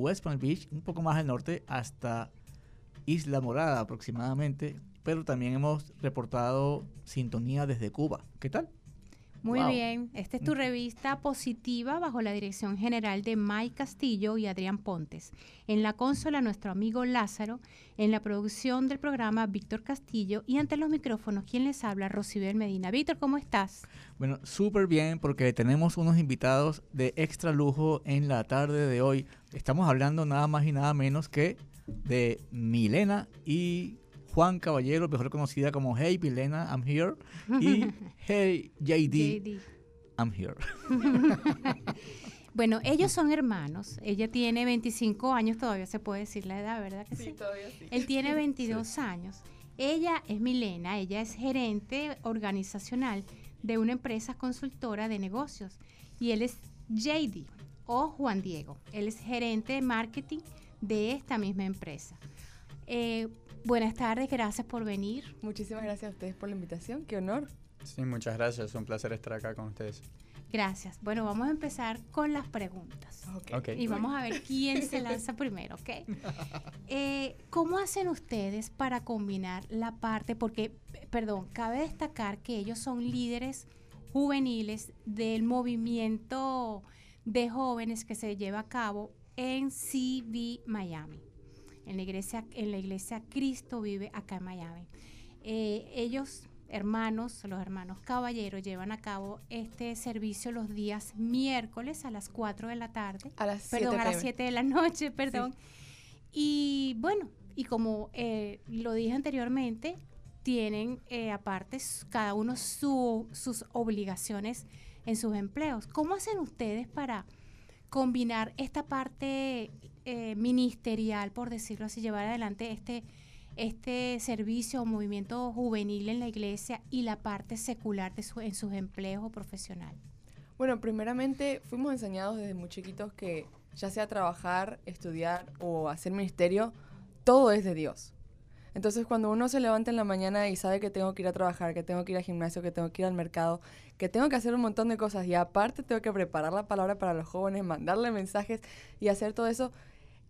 West Palm Beach, un poco más al norte, hasta Isla Morada aproximadamente, pero también hemos reportado sintonía desde Cuba. ¿Qué tal? Muy bien, esta es tu revista positiva bajo la dirección general de Mike Castillo y Adrián Pontes. En la consola nuestro amigo Lázaro, en la producción del programa Víctor Castillo y ante los micrófonos quien les habla Rosibel Medina. Víctor, ¿cómo estás? Bueno, súper bien porque tenemos unos invitados de extra lujo en la tarde de hoy. Estamos hablando nada más y nada menos que de Milena y Juan Caballero, mejor conocida como Hey Milena, I'm here, y Hey JD, I'm here. bueno, ellos son hermanos. Ella tiene 25 años, todavía se puede decir la edad, ¿verdad que sí? todavía sí. Él tiene 22 años. Ella es Milena, ella es gerente organizacional de una empresa consultora de negocios y él es JD o Juan Diego. Él es gerente de marketing de esta misma empresa. Eh, buenas tardes, gracias por venir. Muchísimas gracias a ustedes por la invitación, qué honor. Sí, muchas gracias, es un placer estar acá con ustedes. Gracias. Bueno, vamos a empezar con las preguntas. Y vamos a ver quién se lanza primero, ¿ok? Eh, ¿Cómo hacen ustedes para combinar la parte, porque, perdón, cabe destacar que ellos son líderes juveniles del movimiento de jóvenes que se lleva a cabo en CB Miami en la iglesia, en la iglesia Cristo vive acá en Miami. Eh, ellos, hermanos, los hermanos caballeros, llevan a cabo este servicio los días miércoles a las 4 de la tarde. A las 7 Perdón, a las 7 de la noche, perdón. Y bueno, y como eh, lo dije anteriormente, tienen eh, aparte cada uno sus obligaciones en sus empleos. ¿Cómo hacen ustedes para combinar esta parte eh, ministerial, por decirlo así, llevar adelante este, este servicio o movimiento juvenil en la iglesia y la parte secular de en sus empleos o profesional? Bueno, primeramente fuimos enseñados desde muy chiquitos que ya sea trabajar, estudiar o hacer ministerio, todo es de Dios. Entonces cuando uno se levanta en la mañana y sabe que tengo que ir a trabajar, que tengo que ir al gimnasio, que tengo que ir al mercado, que tengo que hacer un montón de cosas y aparte tengo que preparar la palabra para los jóvenes, mandarle mensajes y hacer todo eso,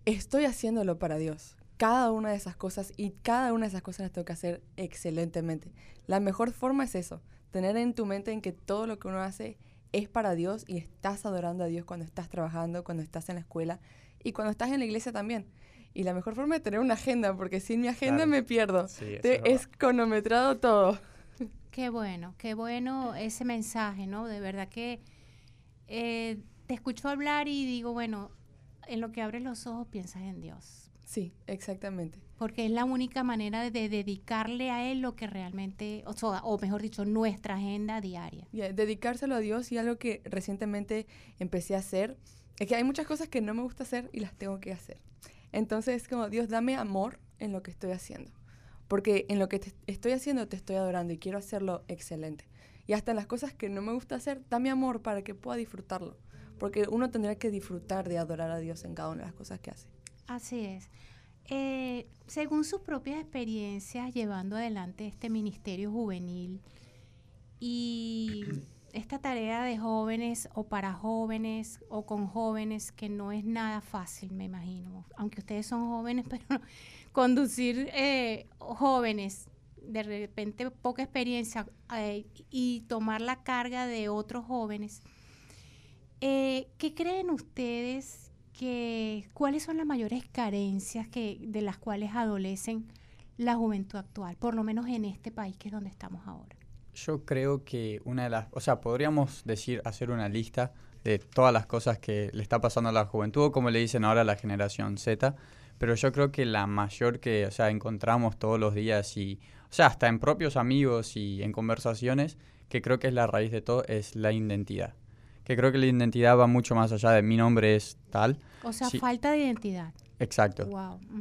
estoy haciéndolo para Dios. Cada una de esas cosas y cada una de esas cosas las tengo que hacer excelentemente. La mejor forma es eso, tener en tu mente en que todo lo que uno hace es para Dios y estás adorando a Dios cuando estás trabajando, cuando estás en la escuela y cuando estás en la iglesia también. Y la mejor forma es tener una agenda, porque sin mi agenda me pierdo. es, cronometrado todo. Qué bueno, qué bueno ese mensaje, ¿no? De verdad que eh, te escucho hablar y digo, bueno, en lo que abres los ojos piensas en Dios. Sí, exactamente. Porque es la única manera de dedicarle a Él lo que realmente, o, o mejor dicho, nuestra agenda diaria. dedicárselo a Dios y algo que recientemente empecé a hacer, es que hay muchas cosas que no me gusta hacer y las tengo que hacer. Entonces es como, Dios, dame amor en lo que estoy haciendo. Porque en lo que estoy haciendo te estoy adorando y quiero hacerlo excelente. Y hasta en las cosas que no me gusta hacer, dame amor para que pueda disfrutarlo porque uno tendrá que disfrutar de adorar a Dios en cada una de las cosas que hace. Así es. Eh, según sus propias experiencias llevando adelante este ministerio juvenil y esta tarea de jóvenes o para jóvenes o con jóvenes que no es nada fácil, me imagino, aunque ustedes son jóvenes, pero conducir eh, jóvenes de repente poca experiencia eh, y tomar la carga de otros jóvenes eh, ¿Qué creen ustedes que cuáles son las mayores carencias que de las cuales adolecen la juventud actual, por lo menos en este país que es donde estamos ahora? Yo creo que una de las, o sea, podríamos decir hacer una lista de todas las cosas que le está pasando a la juventud, o como le dicen ahora a la generación Z, pero yo creo que la mayor que, o sea, encontramos todos los días y, o sea, hasta en propios amigos y en conversaciones, que creo que es la raíz de todo, es la identidad que creo que la identidad va mucho más allá de mi nombre es tal. O sea, falta de identidad. Exacto.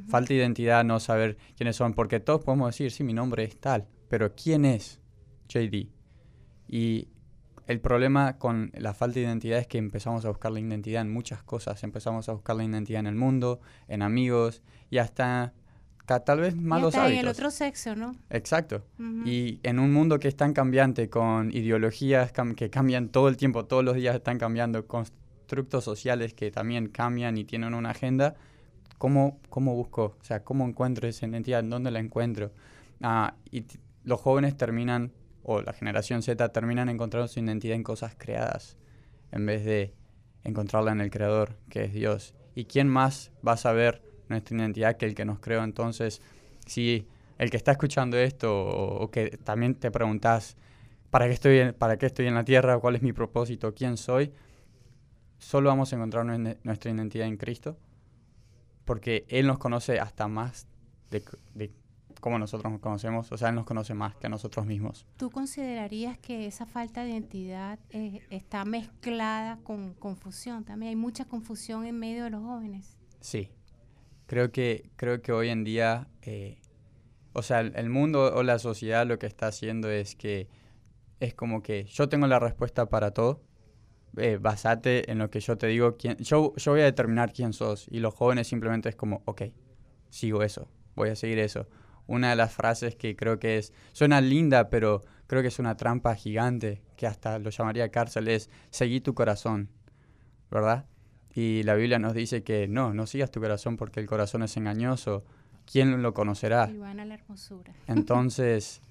Falta de identidad, no saber quiénes son, porque todos podemos decir, sí, mi nombre es tal, pero ¿quién es JD? Y el problema con la falta de identidad es que empezamos a buscar la identidad en muchas cosas. Empezamos a buscar la identidad en el mundo, en amigos y hasta tal vez malos y el otro sexo, ¿no? Exacto. Y en un mundo que es tan cambiante, con ideologías que cambian todo el tiempo, todos los días están cambiando constructos sociales que también cambian y tienen una agenda, ¿cómo, cómo busco? O sea, ¿cómo encuentro esa identidad? ¿Dónde la encuentro? Ah, y los jóvenes terminan, o la generación Z terminan encontrando su identidad en cosas creadas, en vez de encontrarla en el Creador, que es Dios. ¿Y quién más va a saber nuestra identidad que el que nos creó? Entonces, si el que está escuchando esto, o, que también te preguntas, ¿para qué, estoy ¿para qué estoy en la tierra? ¿Cuál es mi propósito? ¿Quién soy? Solo vamos a encontrar nuestra identidad en Cristo, porque Él nos conoce hasta más de, de como nosotros nos conocemos, o sea, Él nos conoce más que a nosotros mismos. ¿Tú considerarías que esa falta de identidad eh, está mezclada con confusión? También hay mucha confusión en medio de los jóvenes. Sí, creo que, creo que hoy en día, eh, o sea, el, mundo o la sociedad lo que está haciendo es que es como que yo tengo la respuesta para todo, eh, basate en lo que yo te digo, quién, yo, yo voy a determinar quién sos. Y los jóvenes simplemente es como, ok, sigo eso, voy a seguir eso. Una de las frases que creo que es, suena linda, pero creo que es una trampa gigante, que hasta lo llamaría cárcel, es seguí tu corazón, ¿verdad? Y la Biblia nos dice que no, no sigas tu corazón porque el corazón es engañoso. ¿Quién lo conocerá? la hermosura. Entonces,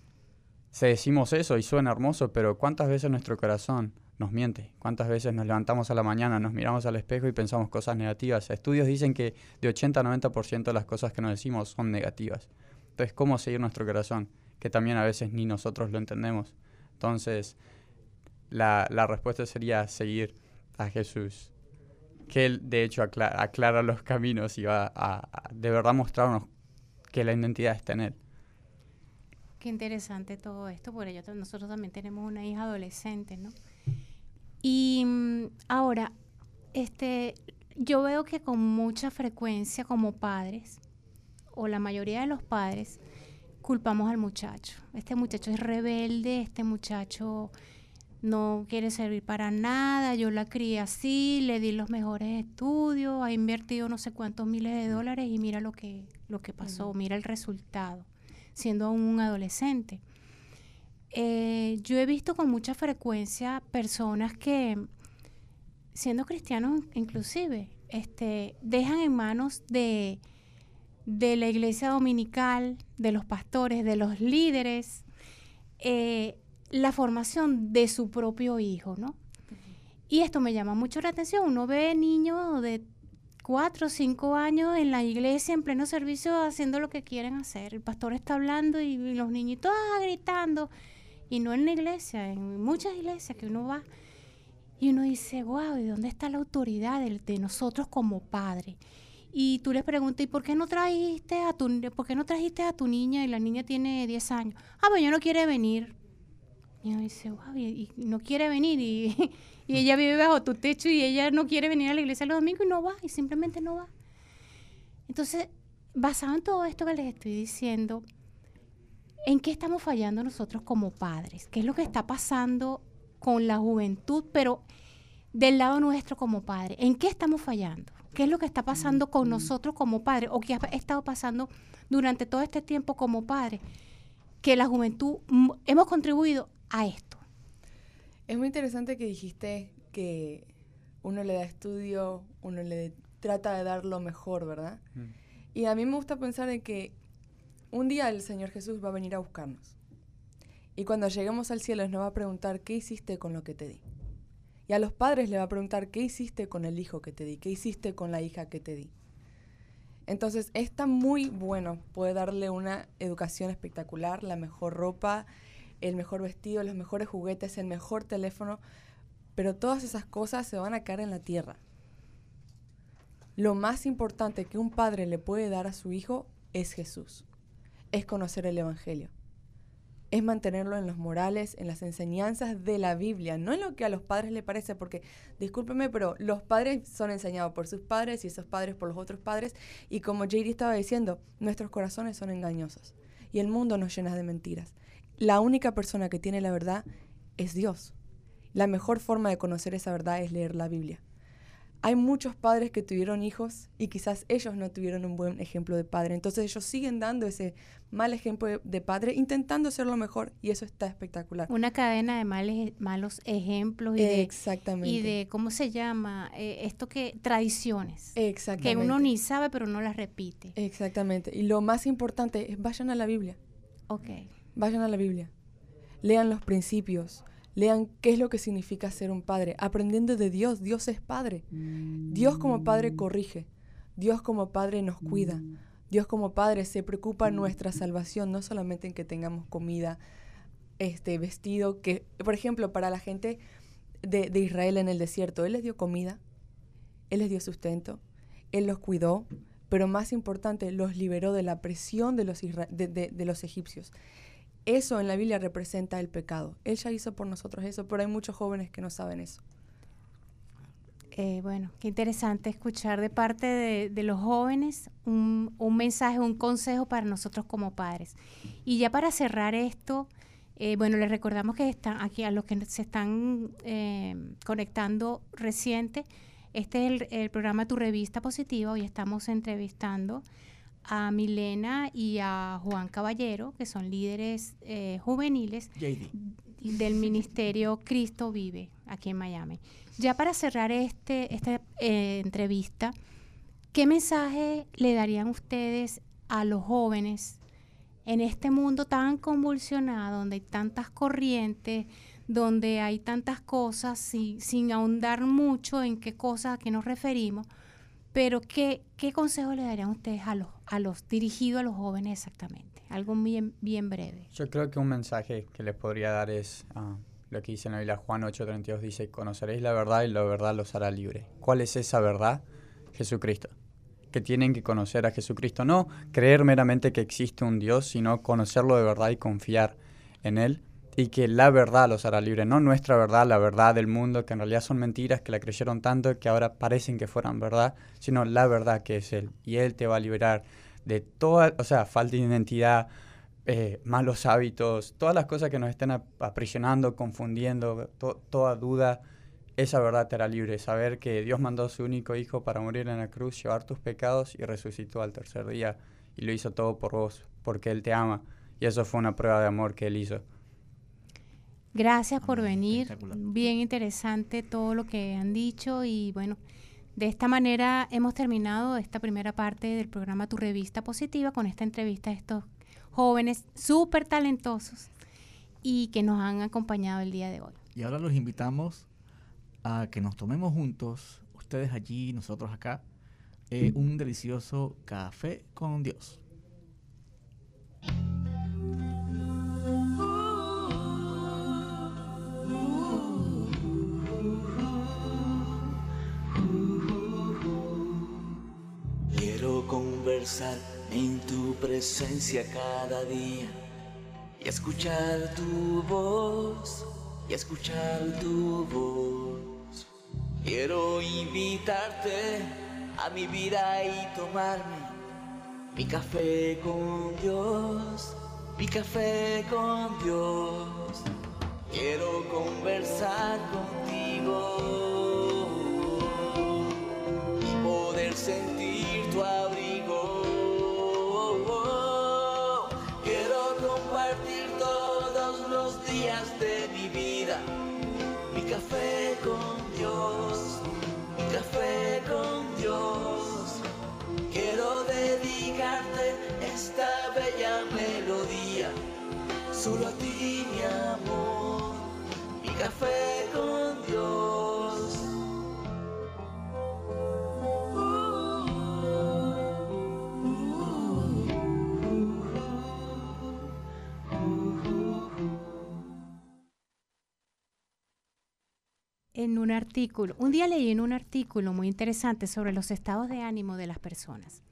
se decimos eso y suena hermoso, pero ¿cuántas veces nuestro corazón nos miente? ¿Cuántas veces nos levantamos a la mañana, nos miramos al espejo y pensamos cosas negativas? Estudios dicen que de 80 a 90% de las cosas que nos decimos son negativas. Entonces, ¿cómo seguir nuestro corazón? Que también a veces ni nosotros lo entendemos. Entonces, la, respuesta sería seguir a Jesús. Que Él, de hecho, aclara, los caminos y va a, de verdad mostrarnos que la identidad está en Él. Qué interesante todo esto, por ello nosotros también tenemos una hija adolescente, ¿no? Y mm, ahora, este, yo veo que con mucha frecuencia como padres, o la mayoría de los padres culpamos al muchacho. Este muchacho es rebelde, este muchacho no quiere servir para nada, yo la crié así, le di los mejores estudios, ha invertido no sé cuántos miles de dólares y mira lo que, lo que pasó, mira el resultado, siendo aún un adolescente. Eh, yo he visto con mucha frecuencia personas que, siendo cristianos inclusive, este, dejan en manos de de la iglesia dominical, de los pastores, de los líderes, eh, la formación de su propio hijo, ¿no? Y esto me llama mucho la atención. Uno ve niños de cuatro o cinco años en la iglesia en pleno servicio haciendo lo que quieren hacer. El pastor está hablando y, los niñitos ah, gritando. Y no en la iglesia, en muchas iglesias que uno va. Y uno dice, wow, ¿y dónde está la autoridad de, de nosotros como padres? y tú les preguntas, ¿y por qué no trajiste a tu, por qué no trajiste a tu niña? Y la niña tiene 10 años. Ah, pues ella no quiere venir. Y uno dice, wow, y, no quiere venir. Y, y, ella vive bajo tu techo y ella no quiere venir a la iglesia los domingos y no va, y simplemente no va. Entonces, basado en todo esto que les estoy diciendo, ¿en qué estamos fallando nosotros como padres? ¿Qué es lo que está pasando con la juventud, pero del lado nuestro como padres? ¿En qué estamos fallando? ¿Qué es lo que está pasando con nosotros como padres o qué ha estado pasando durante todo este tiempo como padres? Que la juventud hemos contribuido a esto. Es muy interesante que dijiste que uno le da estudio, uno le trata de dar lo mejor, ¿verdad? Y a mí me gusta pensar en que un día el Señor Jesús va a venir a buscarnos. Y cuando lleguemos al cielo nos va a preguntar, ¿qué hiciste con lo que te di? Y a los padres le va a preguntar, ¿qué hiciste con el hijo que te di? ¿Qué hiciste con la hija que te di? Entonces, está muy bueno poder darle una educación espectacular, la mejor ropa, el mejor vestido, los mejores juguetes, el mejor teléfono, pero todas esas cosas se van a caer en la tierra. Lo más importante que un padre le puede dar a su hijo es Jesús, es conocer el Evangelio es mantenerlo en los morales, en las enseñanzas de la Biblia, no en lo que a los padres les parece, porque discúlpeme, pero los padres son enseñados por sus padres y esos padres por los otros padres, y como JD estaba diciendo, nuestros corazones son engañosos y el mundo nos llena de mentiras. La única persona que tiene la verdad es Dios. La mejor forma de conocer esa verdad es leer la Biblia. hay muchos padres que tuvieron hijos y quizás ellos no tuvieron un buen ejemplo de padre. Entonces ellos siguen dando ese mal ejemplo de, padre, intentando ser lo mejor y eso está espectacular. Una cadena de males, malos ejemplos y de, Exactamente. y de, ¿cómo se llama? Eh, esto que, tradiciones, Exactamente. que uno ni sabe pero no las repite. Exactamente. Y lo más importante es vayan a la Biblia. Ok. Vayan a la Biblia. Lean los principios. Lean qué es lo que significa ser un padre. Aprendiendo de Dios. Dios es padre. Dios como padre corrige. Dios como padre nos cuida. Dios como padre se preocupa nuestra salvación, no solamente en que tengamos comida, este vestido, que por ejemplo para la gente de, de Israel en el desierto, Él les dio comida, Él les dio sustento, Él los cuidó, pero más importante, los liberó de la presión de los, de- de los egipcios. Eso en la Biblia representa el pecado. Él ya hizo por nosotros eso, pero hay muchos jóvenes que no saben eso. Eh, bueno, qué interesante escuchar de parte de, los jóvenes un, un mensaje, un consejo para nosotros como padres. Y ya para cerrar esto, eh, bueno, les recordamos que están aquí a los que se están eh, conectando reciente. Este es el, el programa Tu Revista Positiva. Hoy estamos entrevistando a Milena y a Juan Caballero, que son líderes eh, juveniles JD. del Ministerio Cristo Vive aquí en Miami. Ya para cerrar este, esta eh, entrevista, ¿qué mensaje le darían ustedes a los jóvenes en este mundo tan convulsionado, donde hay tantas corrientes, donde hay tantas cosas, si- sin ahondar mucho en qué cosas a qué nos referimos? Pero ¿qué, qué consejo le darían ustedes a los, a los dirigidos a los jóvenes exactamente? Algo bien, bien breve. Yo creo que un mensaje que les podría dar es ah, lo que dice en la Biblia Juan 8:32, dice, conoceréis la verdad y la verdad los hará libre. ¿Cuál es esa verdad? Jesucristo. Que tienen que conocer a Jesucristo, no creer meramente que existe un Dios, sino conocerlo de verdad y confiar en Él. Y que la verdad los hará libre, no nuestra verdad, la verdad del mundo, que en realidad son mentiras, que la creyeron tanto que ahora parecen que fueran verdad, sino la verdad que es Él. Y Él te va a liberar de toda, o sea, falta de identidad, eh, malos hábitos, todas las cosas que nos estén ap- aprisionando, confundiendo, to- toda duda, esa verdad te hará libre. Saber que Dios mandó a su único Hijo para morir en la cruz, llevar tus pecados y resucitó al tercer día. Y lo hizo todo por vos, porque Él te ama. Y eso fue una prueba de amor que Él hizo. Gracias por Amén, venir. Bien interesante todo lo que han dicho y bueno, de esta manera hemos terminado esta primera parte del programa Tu Revista Positiva con esta entrevista a estos jóvenes súper talentosos y que nos han acompañado el día de hoy. Y ahora los invitamos a que nos tomemos juntos, ustedes allí, nosotros acá, eh, un delicioso café con Dios. Conversar en tu presencia cada día y escuchar tu voz, y escuchar tu voz. Quiero invitarte a mi vida y tomarme mi café con Dios, mi café con Dios. Quiero conversar contigo y poder sentir esta bella melodía, solo a ti mi amor, mi café con Dios. En un artículo, un día leí en un artículo muy interesante sobre los estados de ánimo de las personas.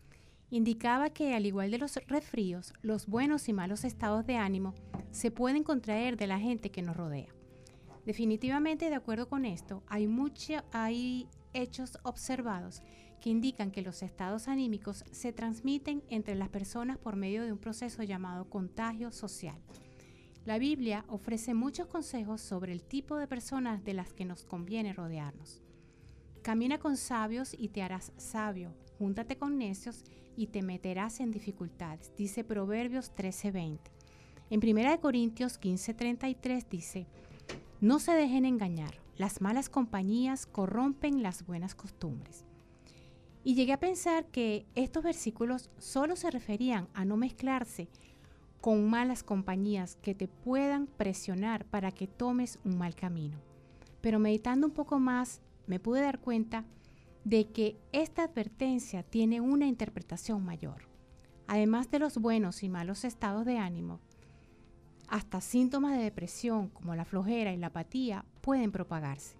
Indicaba que al igual de los resfríos, los buenos y malos estados de ánimo se pueden contraer de la gente que nos rodea. Definitivamente, de acuerdo con esto, hay, mucha- hay hechos observados que indican que los estados anímicos se transmiten entre las personas por medio de un proceso llamado contagio social. La Biblia ofrece muchos consejos sobre el tipo de personas de las que nos conviene rodearnos. camina con sabios y te harás sabio. Júntate con necios y te meterás en dificultades. Dice Proverbios 13:20. En 1 Corintios 15:33 dice, no se dejen engañar, las malas compañías corrompen las buenas costumbres. Y llegué a pensar que estos versículos solo se referían a no mezclarse con malas compañías que te puedan presionar para que tomes un mal camino. Pero meditando un poco más, me pude dar cuenta de que esta advertencia tiene una interpretación mayor. Además de los buenos y malos estados de ánimo, hasta síntomas de depresión como la flojera y la apatía pueden propagarse.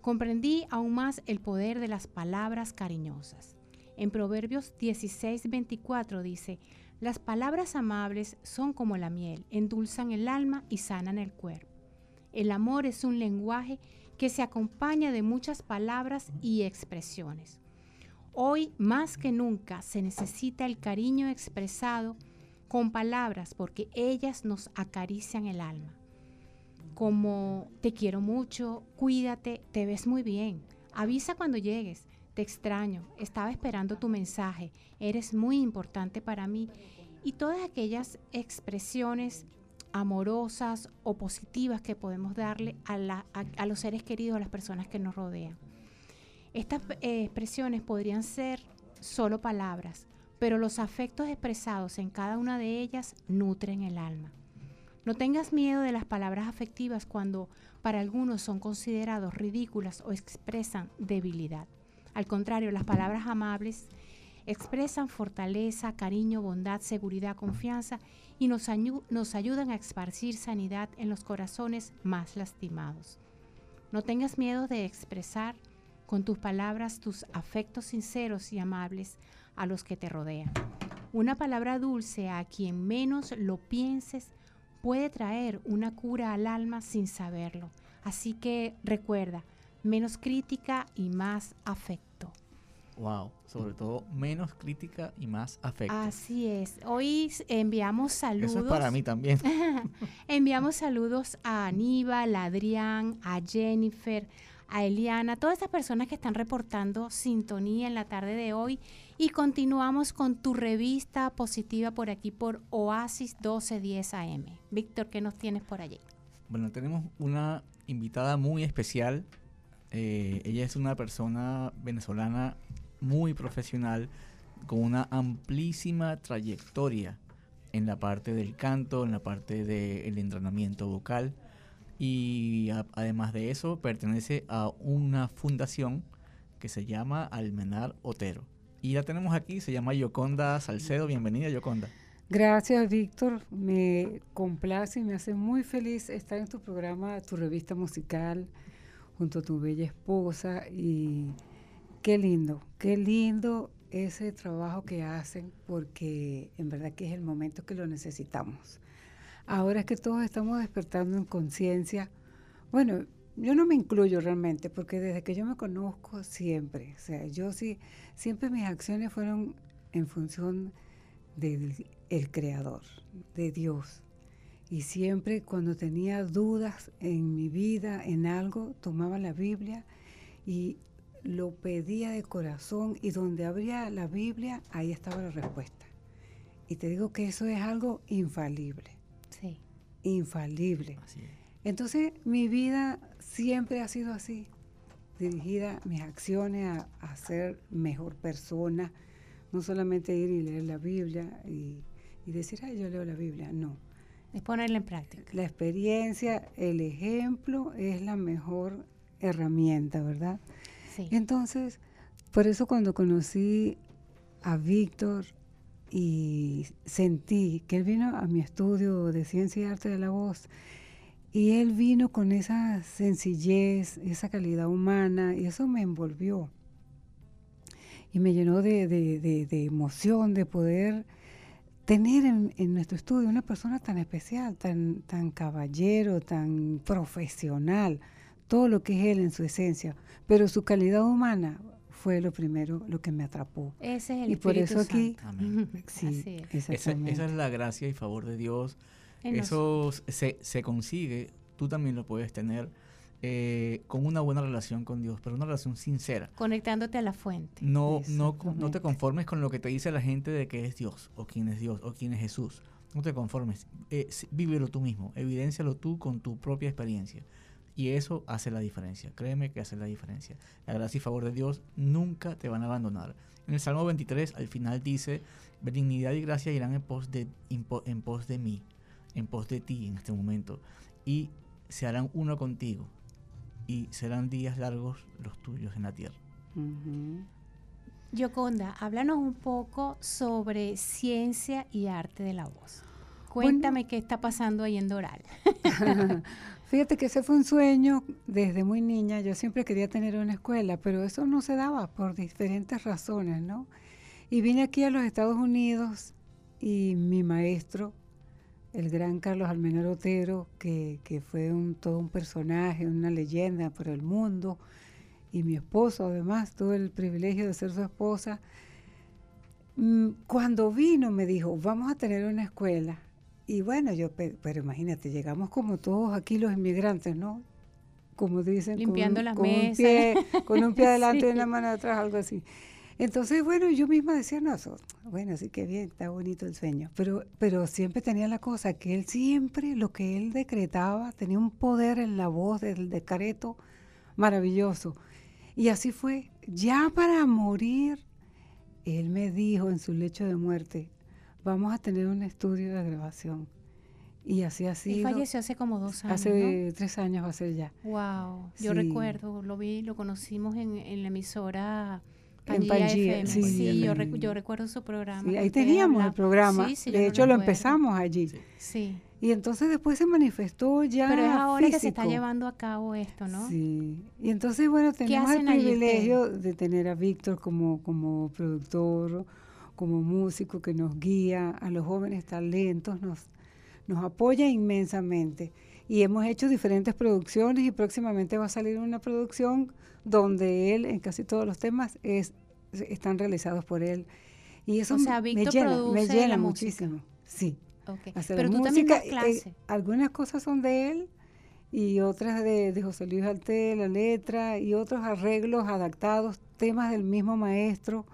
Comprendí aún más el poder de las palabras cariñosas. En Proverbios 16:24 dice, las palabras amables son como la miel, endulzan el alma y sanan el cuerpo. El amor es un lenguaje se acompaña de muchas palabras y expresiones. Hoy más que nunca se necesita el cariño expresado con palabras porque ellas nos acarician el alma. Como te quiero mucho, cuídate, te ves muy bien, avisa cuando llegues, te extraño, estaba esperando tu mensaje, eres muy importante para mí y todas aquellas expresiones amorosas o positivas que podemos darle a, los seres queridos, a las personas que nos rodean. Estas eh, expresiones podrían ser solo palabras, pero los afectos expresados en cada una de ellas nutren el alma. No tengas miedo de las palabras afectivas cuando para algunos son considerados ridículas o expresan debilidad. Al contrario, las palabras amables expresan fortaleza, cariño, bondad, seguridad, confianza y nos, ayudan a esparcir sanidad en los corazones más lastimados. No tengas miedo de expresar con tus palabras tus afectos sinceros y amables a los que te rodean. Una palabra dulce a quien menos lo pienses puede traer una cura al alma sin saberlo. Así que recuerda, menos crítica y más afecto. Wow, sobre todo menos crítica y más afecto. Así es. Hoy enviamos saludos. Eso es para mí también. enviamos saludos a Aníbal, a Adrián, a Jennifer, a Eliana, todas estas personas que están reportando sintonía en la tarde de hoy. Y continuamos con tu revista positiva por aquí por Oasis 1210 AM. Víctor, ¿qué nos tienes por allí? Bueno, tenemos una invitada muy especial. Eh, ella es una persona venezolana muy profesional, con una amplísima trayectoria en la parte del canto, en la parte del entrenamiento vocal y además de eso pertenece a una fundación que se llama Almenar Otero. Y la tenemos aquí, se llama Yoconda Salcedo. Bienvenida, Yoconda. Gracias, Víctor. Me complace y me hace muy feliz estar en tu programa, tu revista musical, junto a tu bella esposa y Qué lindo, qué lindo ese trabajo que hacen porque en verdad que es el momento que lo necesitamos. Ahora es que todos estamos despertando en conciencia. Bueno, yo no me incluyo realmente porque desde que yo me conozco siempre, o sea, yo sí, siempre mis acciones fueron en función del creador, de Dios. Y siempre cuando tenía dudas en mi vida, en algo, tomaba la Biblia y lo pedía de corazón y donde abría la Biblia, ahí estaba la respuesta. Y te digo que eso es algo infalible. Sí. Infalible. Entonces mi vida siempre ha sido así, dirigida mis acciones a, ser mejor persona, no solamente ir y leer la Biblia y, y decir, ay, yo leo la Biblia, no. Es ponerla en práctica. La experiencia, el ejemplo es la mejor herramienta, ¿verdad? Entonces, por eso cuando conocí a Víctor y sentí que él vino a mi estudio de ciencia y arte de la voz, y él vino con esa sencillez, esa calidad humana, y eso me envolvió. Y me llenó de, emoción de poder tener en, en, nuestro estudio una persona tan especial, tan, tan caballero, tan profesional todo lo que es él en su esencia, pero su calidad humana fue lo primero, lo que me atrapó. Ese es el Y por eso aquí, sí, Esa, es la gracia y favor de Dios. eso se, se, consigue, tú también lo puedes tener eh, con una buena relación con Dios, pero una relación sincera. Conectándote a la fuente. No, no, no te conformes con lo que te dice la gente de que es Dios, o quién es Dios, o quién es Jesús. No te conformes. Eh, vívelo tú mismo, evidéncialo tú con tu propia experiencia. Y eso hace la diferencia. Créeme que hace la diferencia. La gracia y favor de Dios nunca te van a abandonar. En el Salmo 23 al final dice, benignidad y gracia irán en pos de, en po- en pos de mí, en pos de ti en este momento. Y se harán uno contigo. Y serán días largos los tuyos en la tierra. Ujú. Yoconda, háblanos un poco sobre ciencia y arte de la voz. Bueno. Cuéntame qué está pasando ahí en Doral. Fíjate que ese fue un sueño desde muy niña. Yo siempre quería tener una escuela, pero eso no se daba por diferentes razones, ¿no? Y vine aquí a los Estados Unidos y mi maestro, el gran Carlos Almenor Otero, que, que fue un, todo un personaje, una leyenda por el mundo, y mi esposo además, tuve el privilegio de ser su esposa. Mm, Cuando vino me dijo, vamos a tener una escuela. Y bueno, yo, pe- pero imagínate, llegamos como todos aquí los inmigrantes, ¿no? Como dicen, Limpiando las con un mesas. pie- con un pie adelante y una mano atrás, algo así. Entonces, bueno, yo misma decía, no, eso- bueno, sí que bien, está bonito el sueño. Pero, pero siempre tenía la cosa que él siempre, lo que él decretaba, tenía un poder en la voz del decreto maravilloso. Y así fue. Ya para morir, él me dijo en su lecho de muerte, vamos a tener un estudio de grabación. Y así ha Y sido. falleció hace como dos años. Hace tres años va a ser ya. Wow, yo Sí. recuerdo, lo vi, lo conocimos en, en la emisora En FM. sí, Sí, yo, FM. recu- yo recuerdo su programa. Sí, ahí teníamos el programa. Sí, sí, yo de hecho, lo empezamos allí. Sí. Y entonces después se manifestó ya. pero es ahora que se está llevando a cabo esto, ¿no? Sí, y entonces, bueno, tenemos el privilegio de tener a Víctor como, como productor, como músico que nos guía a los jóvenes talentos, nos, nos apoya inmensamente. Y hemos hecho diferentes producciones y próximamente va a salir una producción donde él, en casi todos los temas, es, están realizados por él. Y eso O sea, me Víctor llena, me llena música. muchísimo. Sí. Ok, hacer Pero tú también música. das eh, algunas cosas son de él y otras de, de José Luis Alté, la letra y otros arreglos adaptados, temas del mismo maestro,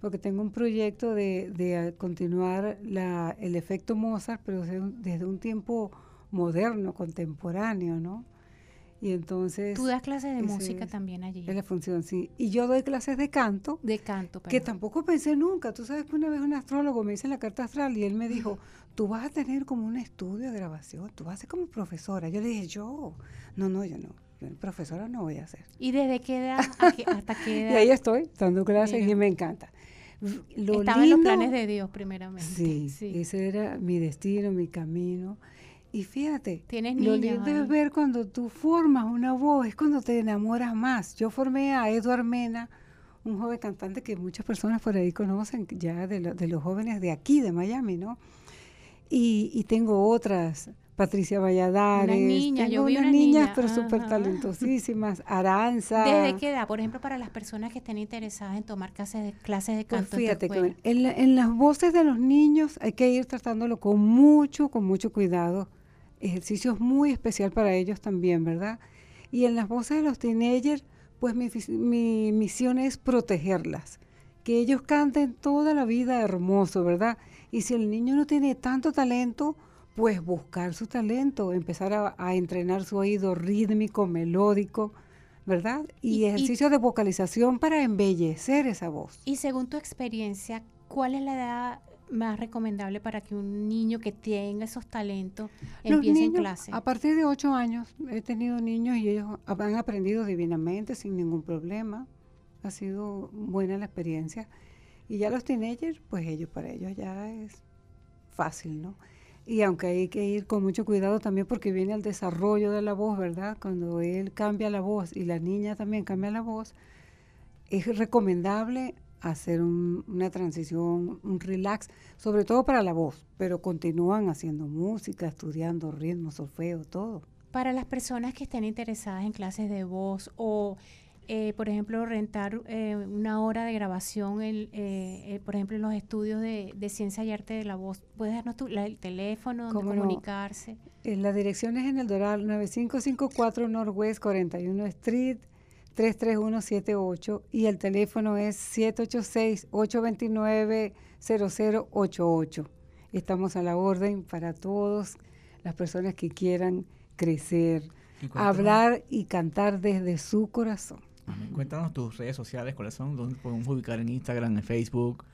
porque tengo un proyecto de, de eh, continuar la, el efecto Mozart, pero desde un, desde un tiempo moderno, contemporáneo, ¿no? Y entonces Tú das clases de música es- también allí. es la función, sí. Y yo doy clases de canto, De canto, que perdón. tampoco pensé nunca. Tú sabes que una vez un astrólogo me hizo la carta astral y él me dijo, tú vas a tener como un estudio de grabación, tú vas a ser como profesora. Yo le dije, yo, no, no, yo no, profesora no voy a ser. ¿Y desde qué edad a qué- hasta qué Y edad? ahí estoy, dando clases y me encanta. Lo Estaba en los planes de Dios primeramente. Sí, sí. ese era mi destino, mi camino. Y fíjate, Tienes lo niños lindo es ver cuando tú formas una voz, es cuando te enamoras más. Yo formé a Eduard Mena, un joven cantante que muchas personas por ahí conocen, ya de, lo- de los jóvenes de aquí, de Miami, ¿no? Y, y tengo otras, Patricia Valladares, niñas, yo tengo vi unas niñas, pero súper talentosísimas, Aranza. ¿Desde qué edad? Por ejemplo, para las personas que estén interesadas en tomar clases de, clases de Pues canto en fíjate que en, la- en las voces de los niños hay que ir tratándolo con mucho, con mucho cuidado. Ejercicio es muy especial para ellos también, ¿verdad? Y en las voces de los teenagers, pues mi, mi misión es protegerlas, que ellos canten toda la vida hermoso, ¿verdad? Y si el niño no tiene tanto talento, pues buscar su talento, empezar a, a entrenar su oído rítmico, melódico, ¿verdad? Y, Y- ejercicios de vocalización para embellecer esa voz. Y según tu experiencia, ¿cuál es la edad más recomendable para que un niño que tenga esos talentos empiece en clase? A partir de ocho años he tenido niños y ellos han aprendido divinamente sin ningún problema. Ha sido buena la experiencia. Y ya los teenagers, pues ellos para ellos ya es fácil, ¿no? Y aunque hay que ir con mucho cuidado también porque viene el desarrollo de la voz, ¿verdad? Cuando él cambia la voz y la niña también cambia la voz, es recomendable hacer un- una transición, un relax, sobre todo para la voz, pero continúan haciendo música, estudiando ritmo, solfeo, todo. Para las personas que estén interesadas en clases de voz o eh, por ejemplo, rentar eh, una hora de grabación, en, eh, eh, por ejemplo, en los estudios de, de Ciencia y Arte de la Voz. ¿Puedes darnos tu, la- el teléfono donde ¿Cómo no? comunicarse? Eh, La dirección es en el Doral 9554 Northwest 41 Street 33178 y el teléfono es 786-829-0088. Estamos a la orden para todos las personas que quieran crecer, Y hablar y cantar desde su corazón. Cuéntanos tus redes sociales, cuáles son, dónde podemos ubicar en Instagram, en Facebook,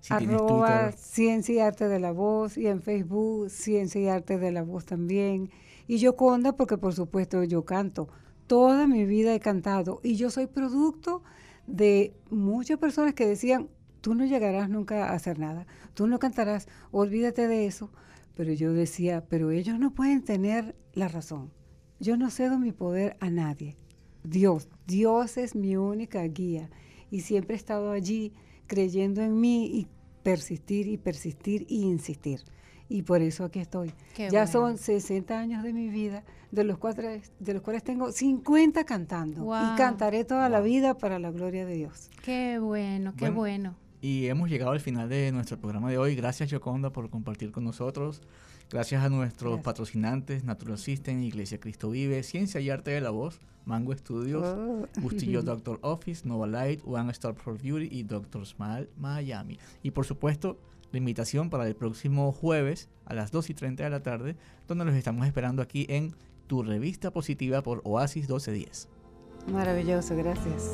si Arroba. Ciencia y Arte de la Voz y en Facebook Ciencia y Arte de la Voz también. Y Yoconda porque por supuesto yo canto. Toda mi vida he cantado y yo soy producto de muchas personas que decían, tú no llegarás nunca a hacer nada, tú no cantarás, olvídate de eso. Pero yo decía, pero ellos no pueden tener la razón. Yo no cedo mi poder a nadie. Dios, Dios es mi única guía y siempre he estado allí creyendo en mí y persistir y persistir y insistir. Y por eso aquí estoy. Qué ya bueno. son 60 años de mi vida, de los, cuales, de los cuales tengo 50 cantando. Y cantaré toda la vida para la gloria de Dios. Qué bueno, qué Bueno, bueno. Y hemos llegado al final de nuestro programa de hoy. Gracias, Yoconda, por compartir con nosotros. Gracias a nuestros Gracias. patrocinantes, Natural System, Iglesia Cristo Vive, Ciencia y Arte de la Voz, Mango Studios, Oh. Bustillo Doctor Office, Nova Light, One Star for Beauty y Doctor Smile Miami. Y por supuesto, la invitación para el próximo jueves a las 2 y 30 de la tarde, donde los estamos esperando aquí en Tu Revista Positiva por Oasis 1210. Maravilloso, gracias.